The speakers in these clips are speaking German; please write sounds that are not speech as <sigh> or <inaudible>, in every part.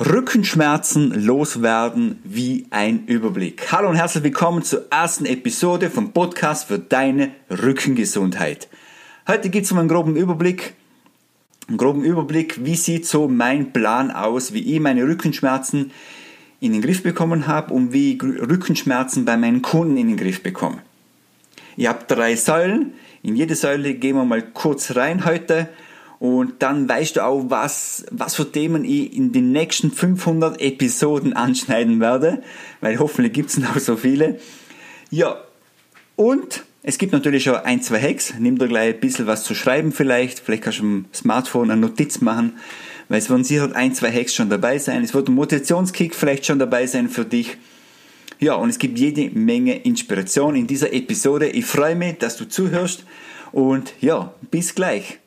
Rückenschmerzen loswerden wie ein Überblick. Hallo und herzlich willkommen zur ersten Episode vom Podcast für deine Rückengesundheit. Heute geht es um einen groben Überblick. Einen groben Überblick, wie sieht so mein Plan aus, wie ich meine Rückenschmerzen in den Griff bekommen habe und wie ich Rückenschmerzen bei meinen Kunden in den Griff bekomme. Ich habe drei Säulen. In jede Säule gehen wir mal kurz rein heute und dann weißt du auch, was, was für Themen ich in den nächsten 500 Episoden anschneiden werde, weil hoffentlich gibt es <laughs> noch so viele. Ja, und es gibt natürlich schon ein, zwei Hacks. Nimm dir gleich ein bisschen was zu schreiben vielleicht. Vielleicht kannst du im Smartphone eine Notiz machen, weil es werden sicher ein, zwei Hacks schon dabei sein. Es wird ein Motivationskick vielleicht schon dabei sein für dich. Ja, und es gibt jede Menge Inspiration in dieser Episode. Ich freue mich, dass du zuhörst und ja, bis gleich.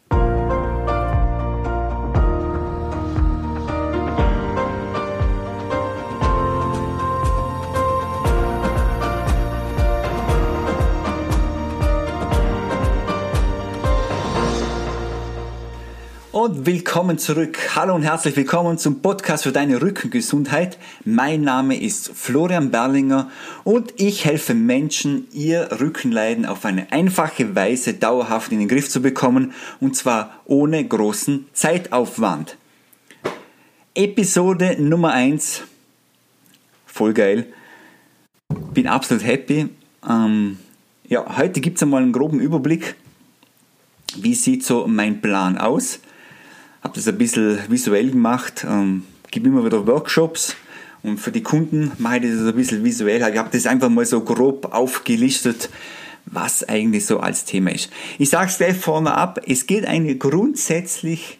Und willkommen zurück. Hallo und herzlich willkommen zum Podcast für deine Rückengesundheit. Mein Name ist Florian Berlinger und ich helfe Menschen, ihr Rückenleiden auf eine einfache Weise dauerhaft in den Griff zu bekommen und zwar ohne großen Zeitaufwand. Episode Nummer 1. Voll geil. Bin absolut happy. Ähm, ja, heute gibt es einmal einen groben Überblick. Wie sieht so mein Plan aus? Habe das ein bisschen visuell gemacht, ähm, gebe immer wieder Workshops und für die Kunden mache ich das ein bisschen visuell. Ich habe das einfach mal so grob aufgelistet, was eigentlich so als Thema ist. Ich sage es gleich vorne ab, es geht eigentlich grundsätzlich,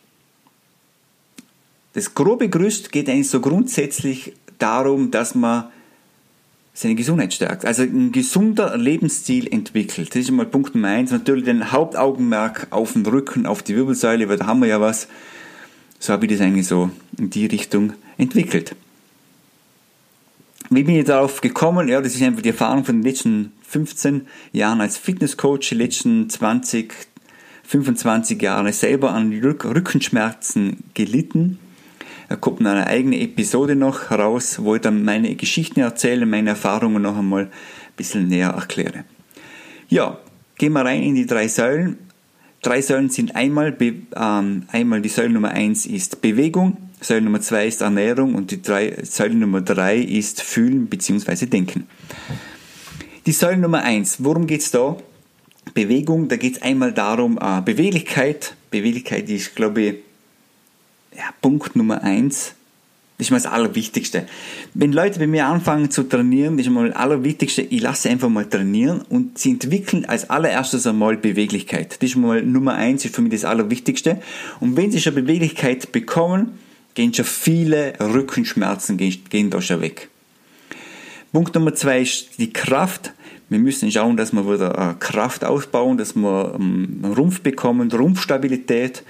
das grobe Gerüst geht eigentlich so grundsätzlich darum, dass man seine Gesundheit stärkt. Also ein gesunder Lebensstil entwickelt. Das ist mal Punkt Nummer eins. Natürlich den Hauptaugenmerk auf den Rücken, auf die Wirbelsäule, weil da haben wir ja was so habe ich das eigentlich so in die Richtung entwickelt. Wie bin ich darauf gekommen? Ja, das ist einfach die Erfahrung von den letzten 15 Jahren als Fitnesscoach, die letzten 20, 25 Jahre selber an Rückenschmerzen gelitten. Da kommt eine eigene Episode noch heraus, wo ich dann meine Geschichten erzähle, meine Erfahrungen noch einmal ein bisschen näher erkläre. Ja, gehen wir rein in die drei Säulen. Drei Säulen sind einmal, ähm, einmal die Säule Nummer eins ist Bewegung, Säule Nummer zwei ist Ernährung und die drei, Säule Nummer drei ist Fühlen bzw. Denken. Die Säule Nummer eins, worum geht es da? Bewegung, da geht es einmal darum, äh, Beweglichkeit. Beweglichkeit ist, glaube ich, ja, Punkt Nummer eins das ist mal das Allerwichtigste. Wenn Leute bei mir anfangen zu trainieren, das ist mal das Allerwichtigste, ich lasse sie einfach mal trainieren und sie entwickeln als allererstes einmal Beweglichkeit. Das ist mal Nummer eins, ist für mich das Allerwichtigste. Und wenn sie schon Beweglichkeit bekommen, gehen schon viele Rückenschmerzen, gehen, gehen da schon weg. Punkt Nummer zwei ist die Kraft. Wir müssen schauen, dass wir wieder äh, Kraft ausbauen, dass wir ähm, Rumpf bekommen, Rumpfstabilität.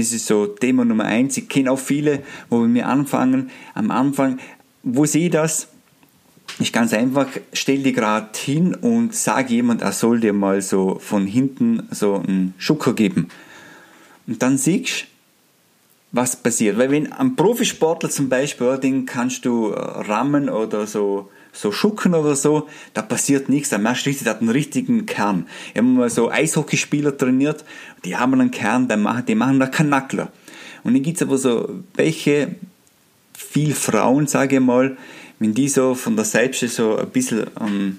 Das ist so Thema Nummer eins. Ich kenne auch viele, wo wir anfangen, am Anfang, wo sehe ich das? Ich ganz einfach, stell dich gerade hin und sag jemand, er soll dir mal so von hinten so einen Schucker geben. Und dann siehst was passiert. Weil wenn ein Profisportler zum Beispiel, den kannst du äh, rammen oder so so Schucken oder so, da passiert nichts. Merkst du richtig, der hat einen richtigen Kern. Ich habe mal so Eishockeyspieler trainiert, die haben einen Kern, die machen, die machen da Kanackler. Und dann gibt es aber so welche, viel Frauen, sage ich mal, wenn die so von der Seite so ein bisschen ähm,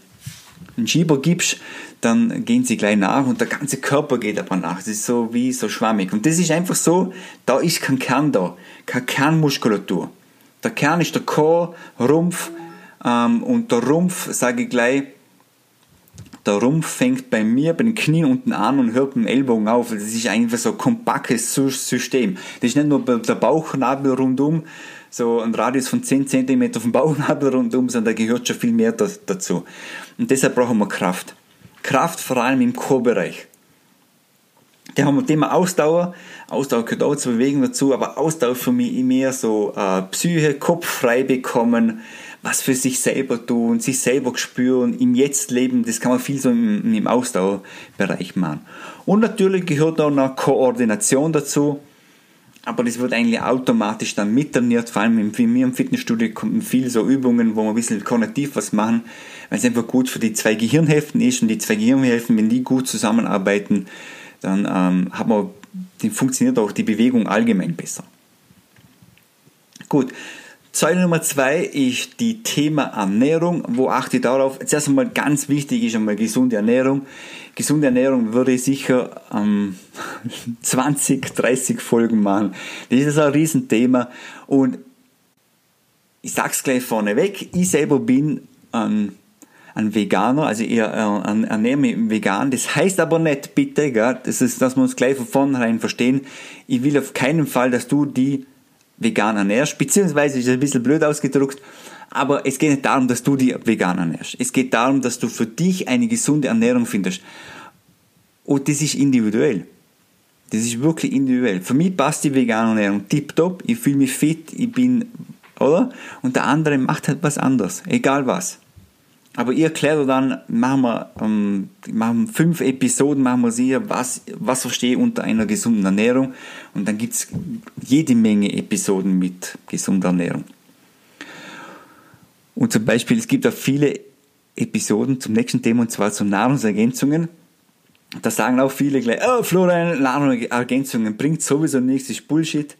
einen Schieber gibst, dann gehen sie gleich nach und der ganze Körper geht aber nach. Das ist so wie so schwammig. Und das ist einfach so, da ist kein Kern da, keine Kernmuskulatur. Der Kern ist der Chor, Rumpf, ähm, und der Rumpf, sage ich gleich, der Rumpf fängt bei mir bei den Knien unten an und hört beim Ellbogen auf. Das ist einfach so ein kompaktes System. Das ist nicht nur der Bauchnabel rundum, so ein Radius von 10 cm vom Bauchnabel rundum, sondern da gehört schon viel mehr dazu. Und deshalb brauchen wir Kraft. Kraft vor allem im Chorbereich. Da haben wir Thema Ausdauer. Ausdauer gehört auch zur Bewegung dazu, aber Ausdauer für mich mehr so äh, Psyche, Kopf frei bekommen, was für sich selber tun, sich selber spüren, im Jetzt leben, das kann man viel so im, im Ausdauerbereich machen. Und natürlich gehört auch noch Koordination dazu. aber das wird eigentlich automatisch dann mittrainiert. Vor allem in mir im Fitnessstudio kommen viel so Übungen, wo wir ein bisschen kognitiv was machen, weil es einfach gut für die zwei Gehirnhälften ist und die zwei Gehirnhälften, wenn die gut zusammenarbeiten, dann ähm, hat man, dann funktioniert auch die Bewegung allgemein besser. Gut, Säule Nummer zwei ist die Thema Ernährung. Wo achte ich darauf? Zuerst einmal ganz wichtig ist einmal gesunde Ernährung. Gesunde Ernährung würde ich sicher ähm, <laughs> 20, 30 Folgen machen. Das ist ein Riesenthema. Und ich sag's gleich vorneweg, ich selber bin ein, ein Veganer, also ich äh, ernähre mich vegan. Das heißt aber nicht, bitte, gell, das ist, dass wir uns gleich von vornherein verstehen, ich will auf keinen Fall, dass du die vegan ernährst, beziehungsweise ist ein bisschen blöd ausgedruckt, aber es geht nicht darum, dass du dich vegan ernährst. Es geht darum, dass du für dich eine gesunde Ernährung findest. Und das ist individuell. Das ist wirklich individuell. Für mich passt die vegane Ernährung tipptopp. Ich fühle mich fit, ich bin, oder? Und der andere macht halt was anderes. Egal was. Aber ich erkläre dann, machen wir, ähm, machen fünf Episoden, machen wir sie, was, was verstehe ich unter einer gesunden Ernährung. Und dann gibt es jede Menge Episoden mit gesunder Ernährung. Und zum Beispiel, es gibt auch viele Episoden zum nächsten Thema, und zwar zu Nahrungsergänzungen. Da sagen auch viele gleich, oh Florian, Nahrungsergänzungen bringt sowieso nichts, ist Bullshit.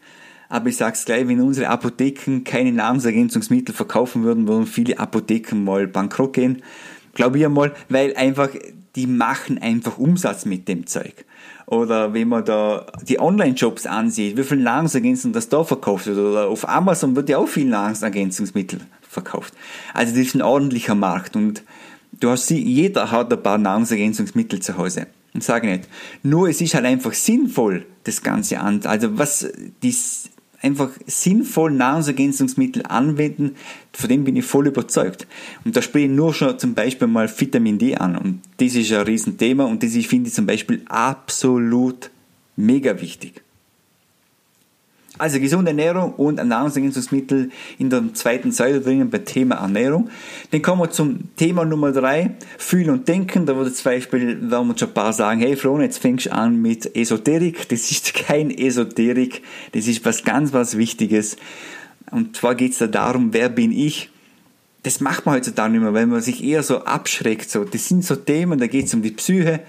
Aber ich sag's gleich, wenn unsere Apotheken keine Nahrungsergänzungsmittel verkaufen würden, würden viele Apotheken mal bankrott gehen. Glaube ich einmal, weil einfach, die machen einfach Umsatz mit dem Zeug. Oder wenn man da die Online-Shops ansieht, wie viel Nahrungsergänzungen das da verkauft wird. Oder auf Amazon wird ja auch viel Nahrungsergänzungsmittel verkauft. Also das ist ein ordentlicher Markt und du hast sie, jeder hat ein paar Nahrungsergänzungsmittel zu Hause. Und sage nicht. Nur es ist halt einfach sinnvoll, das Ganze an. Also was die einfach sinnvoll Nahrungsergänzungsmittel anwenden, von dem bin ich voll überzeugt. Und da spreche ich nur schon zum Beispiel mal Vitamin D an. Und das ist ein Riesenthema und das ich finde ich zum Beispiel absolut mega wichtig. Also gesunde Ernährung und Nahrungsergänzungsmittel in der zweiten Säule drinnen beim Thema Ernährung. Dann kommen wir zum Thema Nummer drei, Fühlen und Denken. Da würde zum Beispiel, werden wir schon ein paar sagen, hey Flo, jetzt fängst du an mit Esoterik. Das ist <laughs> kein Esoterik, das ist was ganz was Wichtiges. Und zwar geht es da darum, wer bin ich? Das macht man heutzutage nicht mehr, weil man sich eher so abschreckt. So, das sind so Themen, da geht es um die Psyche.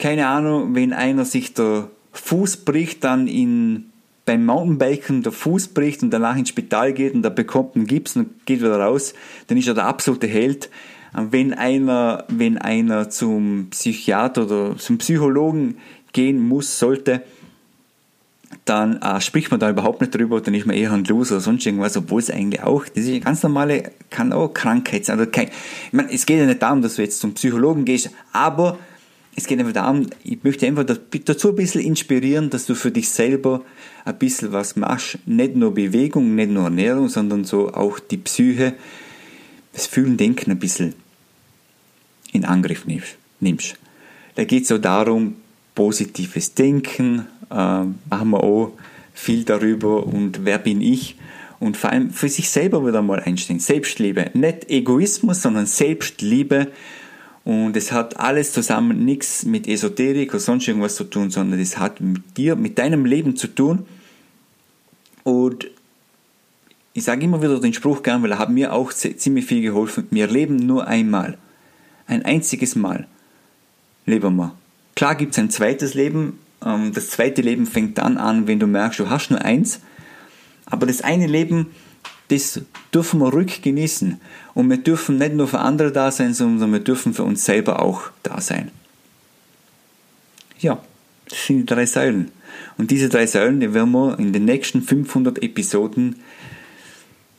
Keine Ahnung, wenn einer sich der Fuß bricht, dann in beim Mountainbiken der Fuß bricht und danach ins Spital geht und er bekommt einen Gips und geht wieder raus, dann ist er der absolute Held. Wenn einer, wenn einer zum Psychiater oder zum Psychologen gehen muss, sollte, dann äh, spricht man da überhaupt nicht drüber, dann ist man eher ein Loser oder sonst irgendwas, obwohl es eigentlich auch, das ist eine ganz normale, kann auch Krankheit sein. Also kein, ich meine, es geht ja nicht darum, dass du jetzt zum Psychologen gehst, aber es geht einfach darum, ich möchte einfach dazu ein bisschen inspirieren, dass du für dich selber ein bisschen was machst. Nicht nur Bewegung, nicht nur Ernährung, sondern so auch die Psyche, das Fühlen, Denken ein bisschen in Angriff nimmst. Da geht es so darum, positives Denken, äh, machen wir auch viel darüber und wer bin ich und vor allem für sich selber wieder mal einstehen. Selbstliebe, nicht Egoismus, sondern Selbstliebe und es hat alles zusammen nichts mit Esoterik oder sonst irgendwas zu tun, sondern es hat mit dir, mit deinem Leben zu tun. Und ich sage immer wieder den Spruch gern, weil er hat mir auch ziemlich viel geholfen. Wir leben nur einmal. Ein einziges Mal leben wir. Klar gibt es ein zweites Leben. Ähm, das zweite Leben fängt dann an, wenn du merkst, du hast nur eins. Aber das eine Leben das dürfen wir ruhig genießen. Und wir dürfen nicht nur für andere da sein, sondern wir dürfen für uns selber auch da sein. Ja, das sind die drei Säulen. Und diese drei Säulen, die werden wir in den nächsten 500 Episoden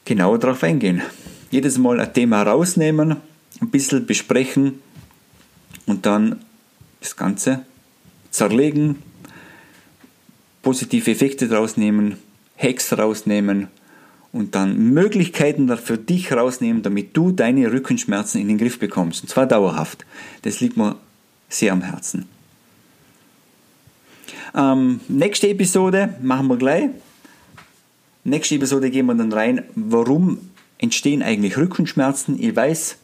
genauer darauf eingehen. Jedes Mal ein Thema rausnehmen, ein bisschen besprechen und dann das Ganze zerlegen, positive Effekte daraus nehmen, Hacks rausnehmen und dann Möglichkeiten für dich rausnehmen, damit du deine Rückenschmerzen in den Griff bekommst. Und zwar dauerhaft. Das liegt mir sehr am Herzen. Ähm, nächste Episode machen wir gleich. Nächste Episode gehen wir dann rein, warum entstehen eigentlich Rückenschmerzen. Ich weiß,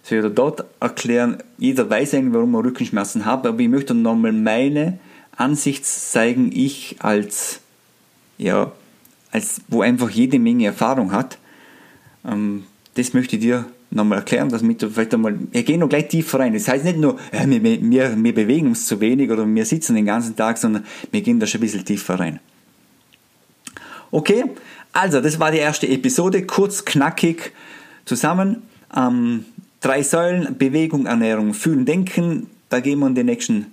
das werde ich dort erklären, jeder weiß eigentlich, warum er Rückenschmerzen hat, aber ich möchte nochmal meine Ansicht zeigen, ich als ja, als wo einfach jede Menge Erfahrung hat. Ähm, das möchte ich dir nochmal erklären, damit du vielleicht einmal, wir gehen noch gleich tiefer rein. Das heißt nicht nur, ja, wir, wir, wir bewegen uns zu wenig oder wir sitzen den ganzen Tag, sondern wir gehen da schon ein bisschen tiefer rein. Okay, also das war die erste Episode, kurz, knackig zusammen. Ähm, drei Säulen, Bewegung, Ernährung, Fühlen, Denken. Da gehen wir in die nächsten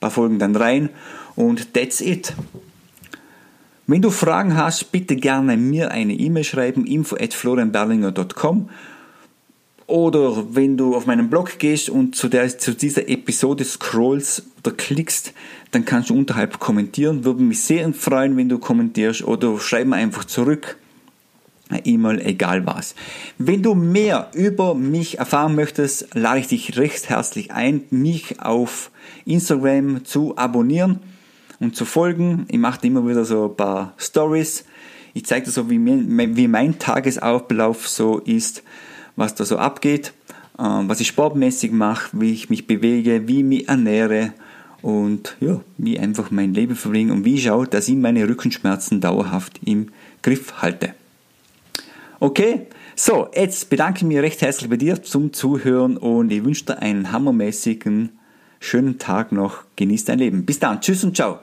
paar Folgen dann rein und that's it. Wenn du Fragen hast, bitte gerne mir eine E-Mail schreiben, info at florianberlinger.com oder wenn du auf meinen Blog gehst und zu, der, zu dieser Episode scrollst oder klickst, dann kannst du unterhalb kommentieren. Würde mich sehr freuen, wenn du kommentierst oder schreib mir einfach zurück. E-Mail, egal was. Wenn du mehr über mich erfahren möchtest, lade ich dich recht herzlich ein, mich auf Instagram zu abonnieren und zu folgen. Ich mache immer wieder so ein paar Stories. Ich zeige dir so, wie, wie mein Tagesablauf so ist was da so abgeht, ähm, was ich sportmäßig mache, wie ich mich bewege, wie ich mich ernähre und ja, wie einfach mein Leben verbringe und wie ich schaue, dass ich meine Rückenschmerzen dauerhaft im Griff halte. Okay, so, jetzt bedanke ich mich recht herzlich bei dir zum Zuhören und ich wünsche dir einen hammermäßigen, schönen Tag noch. Genieß dein Leben. Bis dann. Tschüss und ciao.